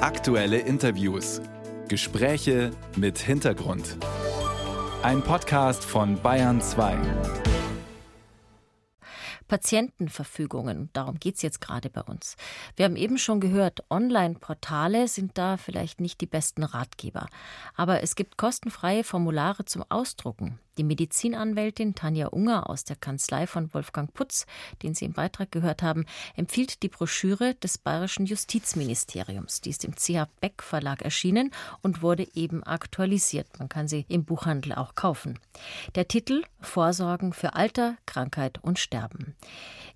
Aktuelle Interviews. Gespräche mit Hintergrund. Ein Podcast von Bayern 2. Patientenverfügungen. Darum geht es jetzt gerade bei uns. Wir haben eben schon gehört, Online-Portale sind da vielleicht nicht die besten Ratgeber. Aber es gibt kostenfreie Formulare zum Ausdrucken. Die Medizinanwältin Tanja Unger aus der Kanzlei von Wolfgang Putz, den Sie im Beitrag gehört haben, empfiehlt die Broschüre des Bayerischen Justizministeriums. Die ist im CH Beck Verlag erschienen und wurde eben aktualisiert. Man kann sie im Buchhandel auch kaufen. Der Titel Vorsorgen für Alter, Krankheit und Sterben.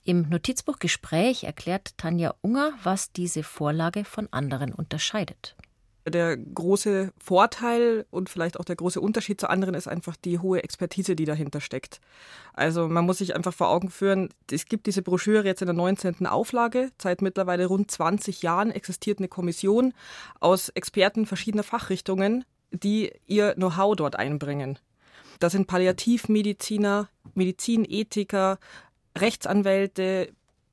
Im Notizbuch Gespräch erklärt Tanja Unger, was diese Vorlage von anderen unterscheidet. Der große Vorteil und vielleicht auch der große Unterschied zu anderen ist einfach die hohe Expertise, die dahinter steckt. Also man muss sich einfach vor Augen führen, es gibt diese Broschüre jetzt in der 19. Auflage. Seit mittlerweile rund 20 Jahren existiert eine Kommission aus Experten verschiedener Fachrichtungen, die ihr Know-how dort einbringen. Da sind Palliativmediziner, Medizinethiker, Rechtsanwälte,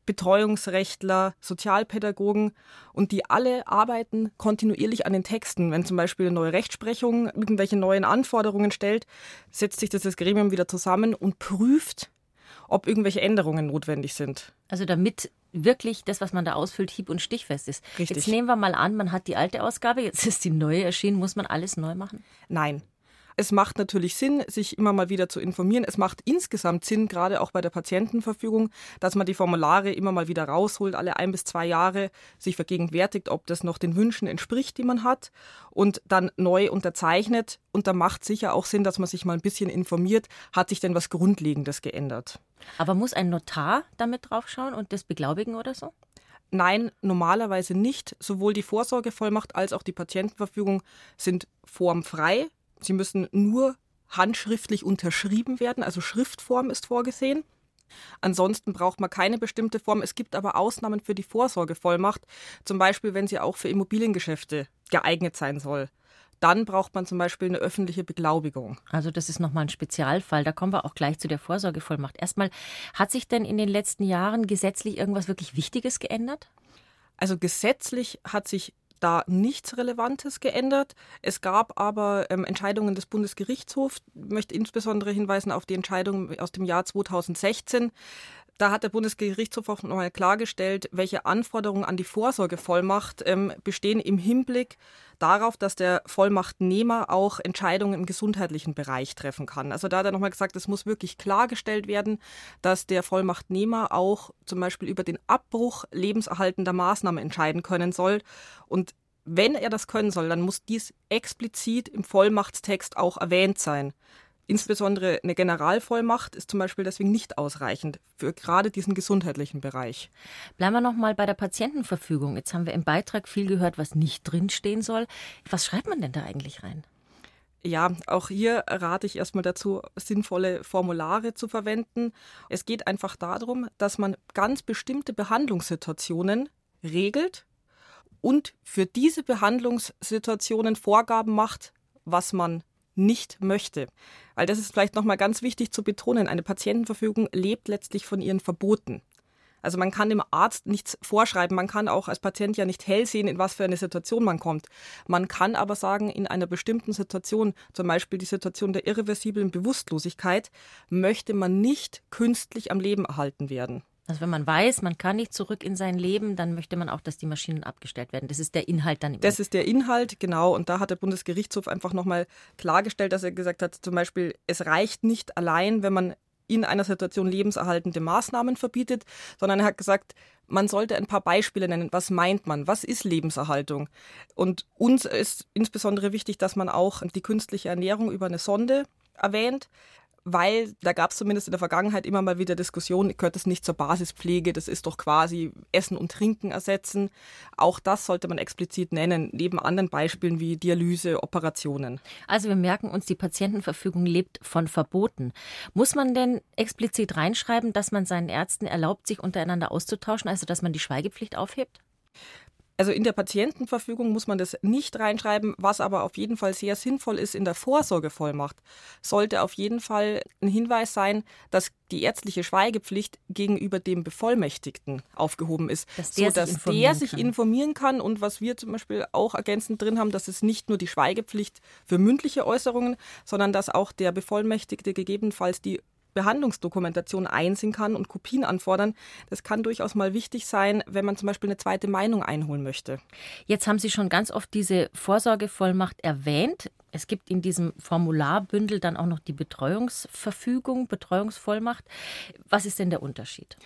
Betreuungsrechtler, Sozialpädagogen und die alle arbeiten kontinuierlich an den Texten. Wenn zum Beispiel eine neue Rechtsprechung irgendwelche neuen Anforderungen stellt, setzt sich das, das Gremium wieder zusammen und prüft, ob irgendwelche Änderungen notwendig sind. Also damit wirklich das, was man da ausfüllt, hieb- und stichfest ist. Richtig. Jetzt nehmen wir mal an, man hat die alte Ausgabe, jetzt ist die neue erschienen. Muss man alles neu machen? Nein. Es macht natürlich Sinn, sich immer mal wieder zu informieren. Es macht insgesamt Sinn, gerade auch bei der Patientenverfügung, dass man die Formulare immer mal wieder rausholt, alle ein bis zwei Jahre sich vergegenwärtigt, ob das noch den Wünschen entspricht, die man hat, und dann neu unterzeichnet. Und da macht sicher auch Sinn, dass man sich mal ein bisschen informiert, hat sich denn was Grundlegendes geändert. Aber muss ein Notar damit draufschauen und das beglaubigen oder so? Nein, normalerweise nicht. Sowohl die Vorsorgevollmacht als auch die Patientenverfügung sind formfrei. Sie müssen nur handschriftlich unterschrieben werden, also Schriftform ist vorgesehen. Ansonsten braucht man keine bestimmte Form. Es gibt aber Ausnahmen für die Vorsorgevollmacht, zum Beispiel wenn sie auch für Immobiliengeschäfte geeignet sein soll. Dann braucht man zum Beispiel eine öffentliche Beglaubigung. Also das ist nochmal ein Spezialfall. Da kommen wir auch gleich zu der Vorsorgevollmacht. Erstmal, hat sich denn in den letzten Jahren gesetzlich irgendwas wirklich Wichtiges geändert? Also gesetzlich hat sich da nichts Relevantes geändert. Es gab aber ähm, Entscheidungen des Bundesgerichtshofs. Ich möchte insbesondere hinweisen auf die Entscheidung aus dem Jahr 2016. Da hat der Bundesgerichtshof auch nochmal klargestellt, welche Anforderungen an die Vorsorgevollmacht ähm, bestehen im Hinblick darauf, dass der Vollmachtnehmer auch Entscheidungen im gesundheitlichen Bereich treffen kann. Also da hat er nochmal gesagt, es muss wirklich klargestellt werden, dass der Vollmachtnehmer auch zum Beispiel über den Abbruch lebenserhaltender Maßnahmen entscheiden können soll. Und wenn er das können soll, dann muss dies explizit im Vollmachtstext auch erwähnt sein. Insbesondere eine Generalvollmacht ist zum Beispiel deswegen nicht ausreichend für gerade diesen gesundheitlichen Bereich. Bleiben wir nochmal bei der Patientenverfügung. Jetzt haben wir im Beitrag viel gehört, was nicht drinstehen soll. Was schreibt man denn da eigentlich rein? Ja, auch hier rate ich erstmal dazu, sinnvolle Formulare zu verwenden. Es geht einfach darum, dass man ganz bestimmte Behandlungssituationen regelt und für diese Behandlungssituationen Vorgaben macht, was man nicht möchte. Weil das ist vielleicht nochmal ganz wichtig zu betonen. Eine Patientenverfügung lebt letztlich von ihren Verboten. Also man kann dem Arzt nichts vorschreiben, man kann auch als Patient ja nicht hell sehen, in was für eine Situation man kommt. Man kann aber sagen, in einer bestimmten Situation, zum Beispiel die Situation der irreversiblen Bewusstlosigkeit, möchte man nicht künstlich am Leben erhalten werden. Also wenn man weiß, man kann nicht zurück in sein Leben, dann möchte man auch, dass die Maschinen abgestellt werden. Das ist der Inhalt dann. Im das ist der Inhalt, genau. Und da hat der Bundesgerichtshof einfach nochmal klargestellt, dass er gesagt hat, zum Beispiel, es reicht nicht allein, wenn man in einer Situation lebenserhaltende Maßnahmen verbietet, sondern er hat gesagt, man sollte ein paar Beispiele nennen. Was meint man? Was ist Lebenserhaltung? Und uns ist insbesondere wichtig, dass man auch die künstliche Ernährung über eine Sonde erwähnt weil da gab es zumindest in der Vergangenheit immer mal wieder Diskussionen, gehört das nicht zur Basispflege, das ist doch quasi Essen und Trinken ersetzen. Auch das sollte man explizit nennen, neben anderen Beispielen wie Dialyse, Operationen. Also wir merken uns, die Patientenverfügung lebt von Verboten. Muss man denn explizit reinschreiben, dass man seinen Ärzten erlaubt, sich untereinander auszutauschen, also dass man die Schweigepflicht aufhebt? Also in der Patientenverfügung muss man das nicht reinschreiben, was aber auf jeden Fall sehr sinnvoll ist in der Vorsorgevollmacht, sollte auf jeden Fall ein Hinweis sein, dass die ärztliche Schweigepflicht gegenüber dem Bevollmächtigten aufgehoben ist, dass der, so, sich, der sich informieren kann. Und was wir zum Beispiel auch ergänzend drin haben, dass es nicht nur die Schweigepflicht für mündliche Äußerungen, sondern dass auch der Bevollmächtigte gegebenenfalls die Behandlungsdokumentation einsehen kann und Kopien anfordern. Das kann durchaus mal wichtig sein, wenn man zum Beispiel eine zweite Meinung einholen möchte. Jetzt haben Sie schon ganz oft diese Vorsorgevollmacht erwähnt. Es gibt in diesem Formularbündel dann auch noch die Betreuungsverfügung, Betreuungsvollmacht. Was ist denn der Unterschied?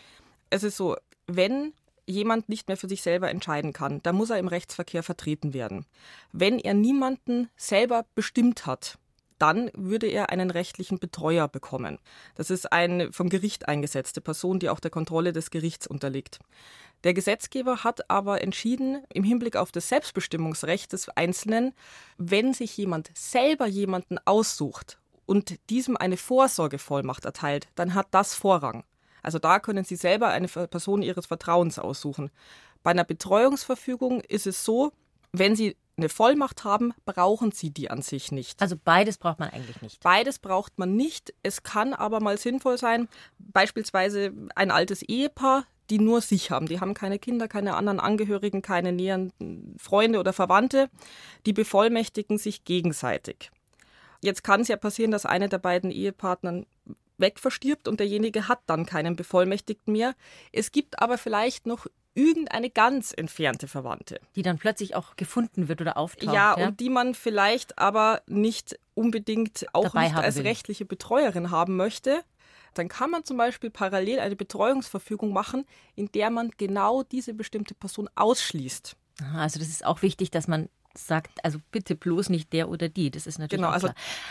Es ist so, wenn jemand nicht mehr für sich selber entscheiden kann, dann muss er im Rechtsverkehr vertreten werden. Wenn er niemanden selber bestimmt hat, dann würde er einen rechtlichen Betreuer bekommen. Das ist eine vom Gericht eingesetzte Person, die auch der Kontrolle des Gerichts unterliegt. Der Gesetzgeber hat aber entschieden, im Hinblick auf das Selbstbestimmungsrecht des Einzelnen, wenn sich jemand selber jemanden aussucht und diesem eine Vorsorgevollmacht erteilt, dann hat das Vorrang. Also da können Sie selber eine Person Ihres Vertrauens aussuchen. Bei einer Betreuungsverfügung ist es so, wenn Sie eine Vollmacht haben, brauchen sie die an sich nicht. Also beides braucht man eigentlich nicht. Beides braucht man nicht. Es kann aber mal sinnvoll sein, beispielsweise ein altes Ehepaar, die nur sich haben. Die haben keine Kinder, keine anderen Angehörigen, keine näheren Freunde oder Verwandte. Die bevollmächtigen sich gegenseitig. Jetzt kann es ja passieren, dass einer der beiden Ehepartner wegverstirbt und derjenige hat dann keinen Bevollmächtigten mehr. Es gibt aber vielleicht noch irgendeine ganz entfernte Verwandte. Die dann plötzlich auch gefunden wird oder auftaucht. Ja, ja? und die man vielleicht aber nicht unbedingt auch Dabei nicht als will. rechtliche Betreuerin haben möchte. Dann kann man zum Beispiel parallel eine Betreuungsverfügung machen, in der man genau diese bestimmte Person ausschließt. Also das ist auch wichtig, dass man sagt, also bitte bloß nicht der oder die. Das ist natürlich genau, also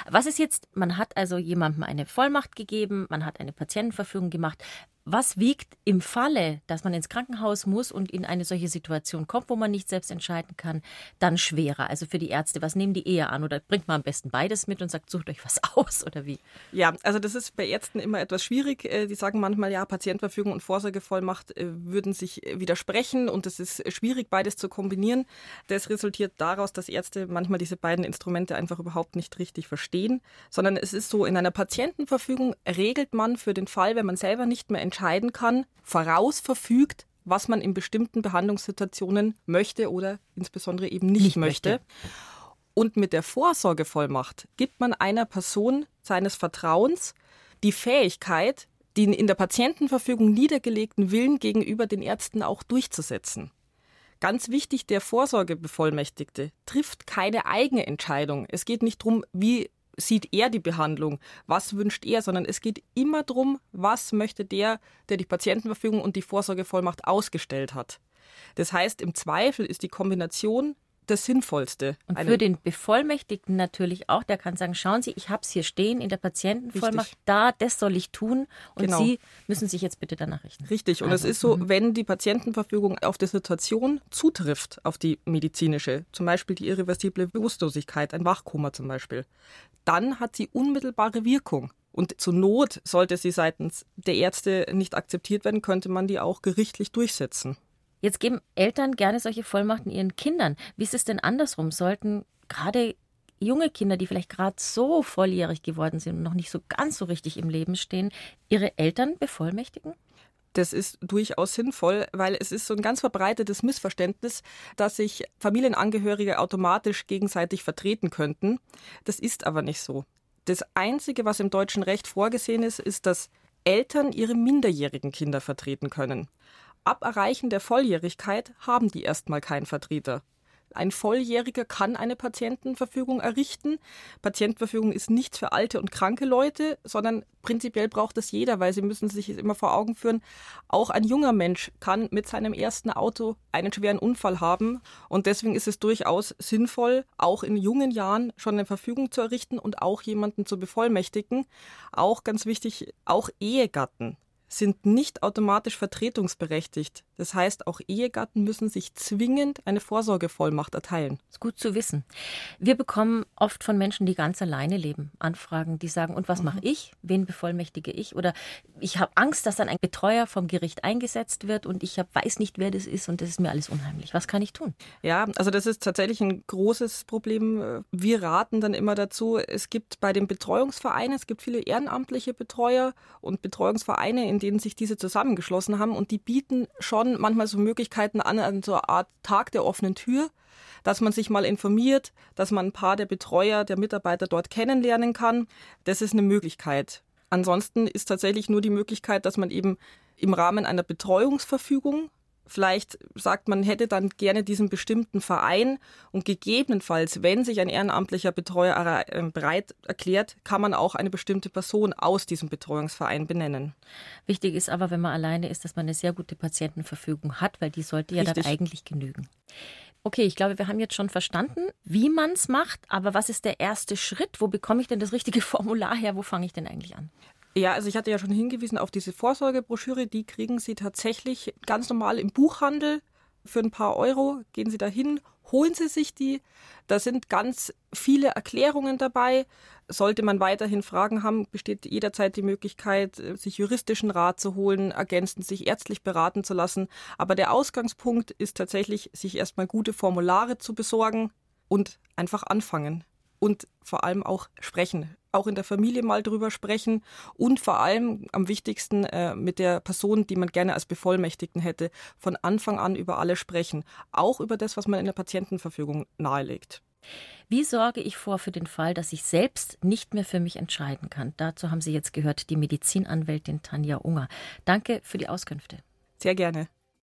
Was ist jetzt, man hat also jemandem eine Vollmacht gegeben, man hat eine Patientenverfügung gemacht was wiegt im Falle, dass man ins Krankenhaus muss und in eine solche Situation kommt, wo man nicht selbst entscheiden kann, dann schwerer? Also für die Ärzte, was nehmen die eher an? Oder bringt man am besten beides mit und sagt, sucht euch was aus oder wie? Ja, also das ist bei Ärzten immer etwas schwierig. Äh, die sagen manchmal, ja, Patientenverfügung und Vorsorgevollmacht äh, würden sich äh, widersprechen und es ist schwierig, beides zu kombinieren. Das resultiert daraus, dass Ärzte manchmal diese beiden Instrumente einfach überhaupt nicht richtig verstehen, sondern es ist so, in einer Patientenverfügung regelt man für den Fall, wenn man selber nicht mehr entscheiden kann, vorausverfügt, was man in bestimmten Behandlungssituationen möchte oder insbesondere eben nicht, nicht möchte. möchte. Und mit der Vorsorgevollmacht gibt man einer Person seines Vertrauens die Fähigkeit, den in der Patientenverfügung niedergelegten Willen gegenüber den Ärzten auch durchzusetzen. Ganz wichtig, der Vorsorgebevollmächtigte trifft keine eigene Entscheidung. Es geht nicht darum, wie sieht er die Behandlung, was wünscht er, sondern es geht immer darum, was möchte der, der die Patientenverfügung und die Vorsorgevollmacht ausgestellt hat. Das heißt, im Zweifel ist die Kombination das Sinnvollste. Und für den Bevollmächtigten natürlich auch, der kann sagen, schauen Sie, ich habe es hier stehen in der Patientenvollmacht, Richtig. da, das soll ich tun und genau. Sie müssen sich jetzt bitte danach richten. Richtig, und also, es ist so, mhm. wenn die Patientenverfügung auf die Situation zutrifft, auf die medizinische, zum Beispiel die irreversible Bewusstlosigkeit, ein Wachkoma zum Beispiel, dann hat sie unmittelbare Wirkung. Und zur Not, sollte sie seitens der Ärzte nicht akzeptiert werden, könnte man die auch gerichtlich durchsetzen. Jetzt geben Eltern gerne solche Vollmachten ihren Kindern. Wie ist es denn andersrum? Sollten gerade junge Kinder, die vielleicht gerade so volljährig geworden sind und noch nicht so ganz so richtig im Leben stehen, ihre Eltern bevollmächtigen? Das ist durchaus sinnvoll, weil es ist so ein ganz verbreitetes Missverständnis, dass sich Familienangehörige automatisch gegenseitig vertreten könnten. Das ist aber nicht so. Das Einzige, was im deutschen Recht vorgesehen ist, ist, dass Eltern ihre minderjährigen Kinder vertreten können. Ab Erreichen der Volljährigkeit haben die erstmal keinen Vertreter. Ein Volljähriger kann eine Patientenverfügung errichten. Patientenverfügung ist nichts für alte und kranke Leute, sondern prinzipiell braucht es jeder, weil sie müssen sich immer vor Augen führen, auch ein junger Mensch kann mit seinem ersten Auto einen schweren Unfall haben. Und deswegen ist es durchaus sinnvoll, auch in jungen Jahren schon eine Verfügung zu errichten und auch jemanden zu bevollmächtigen. Auch ganz wichtig, auch Ehegatten sind nicht automatisch vertretungsberechtigt Das heißt, auch Ehegatten müssen sich zwingend eine Vorsorgevollmacht erteilen. Das ist gut zu wissen. Wir bekommen oft von Menschen, die ganz alleine leben, Anfragen, die sagen, und was mhm. mache ich? Wen bevollmächtige ich? Oder ich habe Angst, dass dann ein Betreuer vom Gericht eingesetzt wird und ich hab, weiß nicht, wer das ist und das ist mir alles unheimlich. Was kann ich tun? Ja, also das ist tatsächlich ein großes Problem. Wir raten dann immer dazu, es gibt bei den Betreuungsvereinen, es gibt viele ehrenamtliche Betreuer und Betreuungsvereine, in denen sich diese zusammengeschlossen haben und die bieten schon schon manchmal so Möglichkeiten an, an so einer Art Tag der offenen Tür, dass man sich mal informiert, dass man ein paar der Betreuer, der Mitarbeiter dort kennenlernen kann. Das ist eine Möglichkeit. Ansonsten ist tatsächlich nur die Möglichkeit, dass man eben im Rahmen einer Betreuungsverfügung Vielleicht sagt man, hätte dann gerne diesen bestimmten Verein und gegebenenfalls, wenn sich ein ehrenamtlicher Betreuer äh, bereit erklärt, kann man auch eine bestimmte Person aus diesem Betreuungsverein benennen. Wichtig ist aber, wenn man alleine ist, dass man eine sehr gute Patientenverfügung hat, weil die sollte ja Richtig. dann eigentlich genügen. Okay, ich glaube, wir haben jetzt schon verstanden, wie man es macht, aber was ist der erste Schritt? Wo bekomme ich denn das richtige Formular her? Wo fange ich denn eigentlich an? Ja, also ich hatte ja schon hingewiesen auf diese Vorsorgebroschüre, die kriegen Sie tatsächlich ganz normal im Buchhandel für ein paar Euro. Gehen Sie da hin, holen Sie sich die. Da sind ganz viele Erklärungen dabei. Sollte man weiterhin Fragen haben, besteht jederzeit die Möglichkeit, sich juristischen Rat zu holen, ergänzend sich ärztlich beraten zu lassen. Aber der Ausgangspunkt ist tatsächlich, sich erstmal gute Formulare zu besorgen und einfach anfangen. Und vor allem auch sprechen auch in der Familie mal drüber sprechen und vor allem am wichtigsten äh, mit der Person, die man gerne als Bevollmächtigten hätte, von Anfang an über alles sprechen, auch über das, was man in der Patientenverfügung nahelegt. Wie sorge ich vor für den Fall, dass ich selbst nicht mehr für mich entscheiden kann? Dazu haben Sie jetzt gehört die Medizinanwältin Tanja Unger. Danke für die Auskünfte. Sehr gerne.